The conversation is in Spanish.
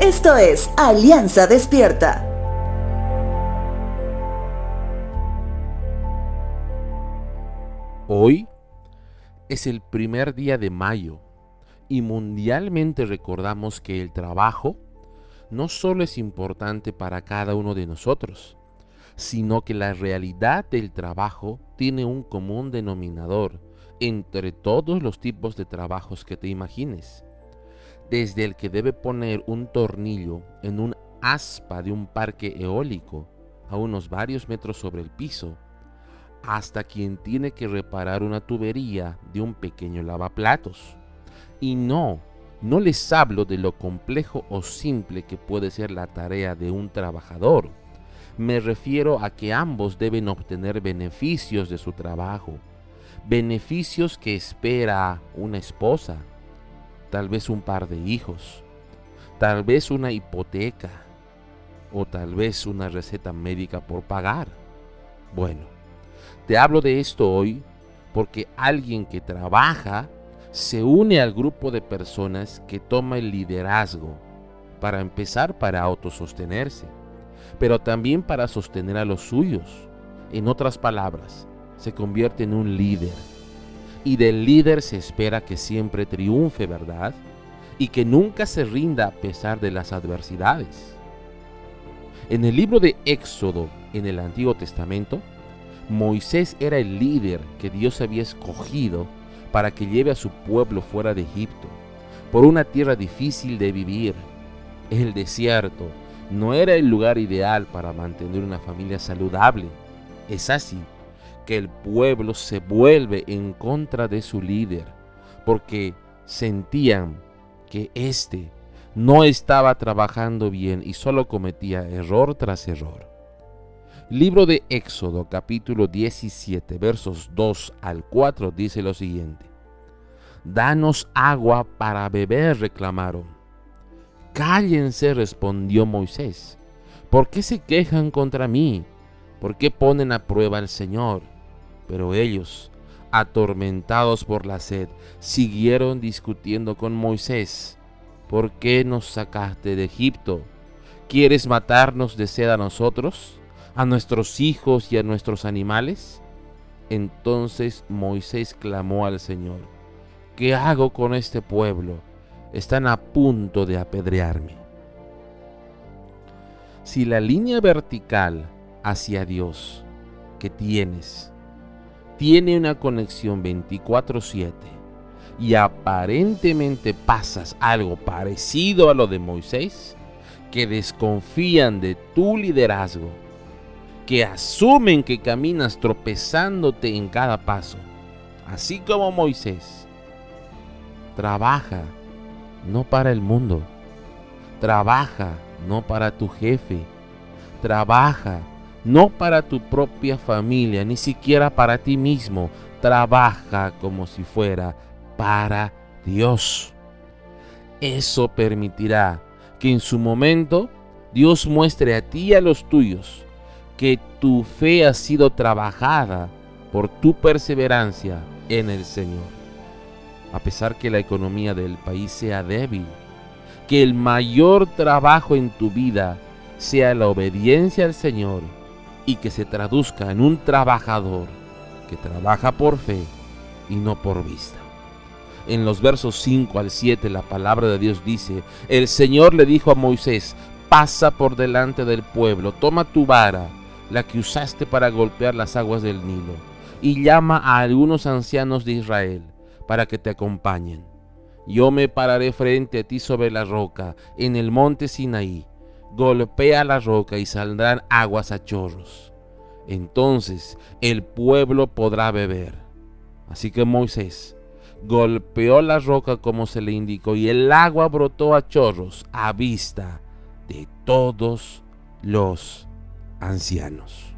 Esto es Alianza Despierta. Hoy es el primer día de mayo y mundialmente recordamos que el trabajo no solo es importante para cada uno de nosotros, sino que la realidad del trabajo tiene un común denominador entre todos los tipos de trabajos que te imagines. Desde el que debe poner un tornillo en un aspa de un parque eólico a unos varios metros sobre el piso, hasta quien tiene que reparar una tubería de un pequeño lavaplatos. Y no, no les hablo de lo complejo o simple que puede ser la tarea de un trabajador. Me refiero a que ambos deben obtener beneficios de su trabajo, beneficios que espera una esposa, tal vez un par de hijos, tal vez una hipoteca o tal vez una receta médica por pagar. Bueno, te hablo de esto hoy porque alguien que trabaja se une al grupo de personas que toma el liderazgo para empezar para autosostenerse, pero también para sostener a los suyos. En otras palabras, se convierte en un líder. Y del líder se espera que siempre triunfe, ¿verdad? Y que nunca se rinda a pesar de las adversidades. En el libro de Éxodo, en el Antiguo Testamento, Moisés era el líder que Dios había escogido para que lleve a su pueblo fuera de Egipto, por una tierra difícil de vivir. El desierto no era el lugar ideal para mantener una familia saludable. Es así que el pueblo se vuelve en contra de su líder, porque sentían que éste no estaba trabajando bien y solo cometía error tras error. Libro de Éxodo capítulo 17 versos 2 al 4 dice lo siguiente. Danos agua para beber, reclamaron. Cállense, respondió Moisés. ¿Por qué se quejan contra mí? ¿Por qué ponen a prueba al Señor? Pero ellos, atormentados por la sed, siguieron discutiendo con Moisés. ¿Por qué nos sacaste de Egipto? ¿Quieres matarnos de sed a nosotros? a nuestros hijos y a nuestros animales? Entonces Moisés clamó al Señor, ¿qué hago con este pueblo? Están a punto de apedrearme. Si la línea vertical hacia Dios que tienes tiene una conexión 24/7 y aparentemente pasas algo parecido a lo de Moisés, que desconfían de tu liderazgo, que asumen que caminas tropezándote en cada paso, así como Moisés. Trabaja no para el mundo, trabaja no para tu jefe, trabaja no para tu propia familia, ni siquiera para ti mismo, trabaja como si fuera para Dios. Eso permitirá que en su momento Dios muestre a ti y a los tuyos que tu fe ha sido trabajada por tu perseverancia en el Señor. A pesar que la economía del país sea débil, que el mayor trabajo en tu vida sea la obediencia al Señor y que se traduzca en un trabajador que trabaja por fe y no por vista. En los versos 5 al 7 la palabra de Dios dice, el Señor le dijo a Moisés, pasa por delante del pueblo, toma tu vara la que usaste para golpear las aguas del Nilo, y llama a algunos ancianos de Israel para que te acompañen. Yo me pararé frente a ti sobre la roca, en el monte Sinaí. Golpea la roca y saldrán aguas a chorros. Entonces el pueblo podrá beber. Así que Moisés golpeó la roca como se le indicó y el agua brotó a chorros a vista de todos los ancianos.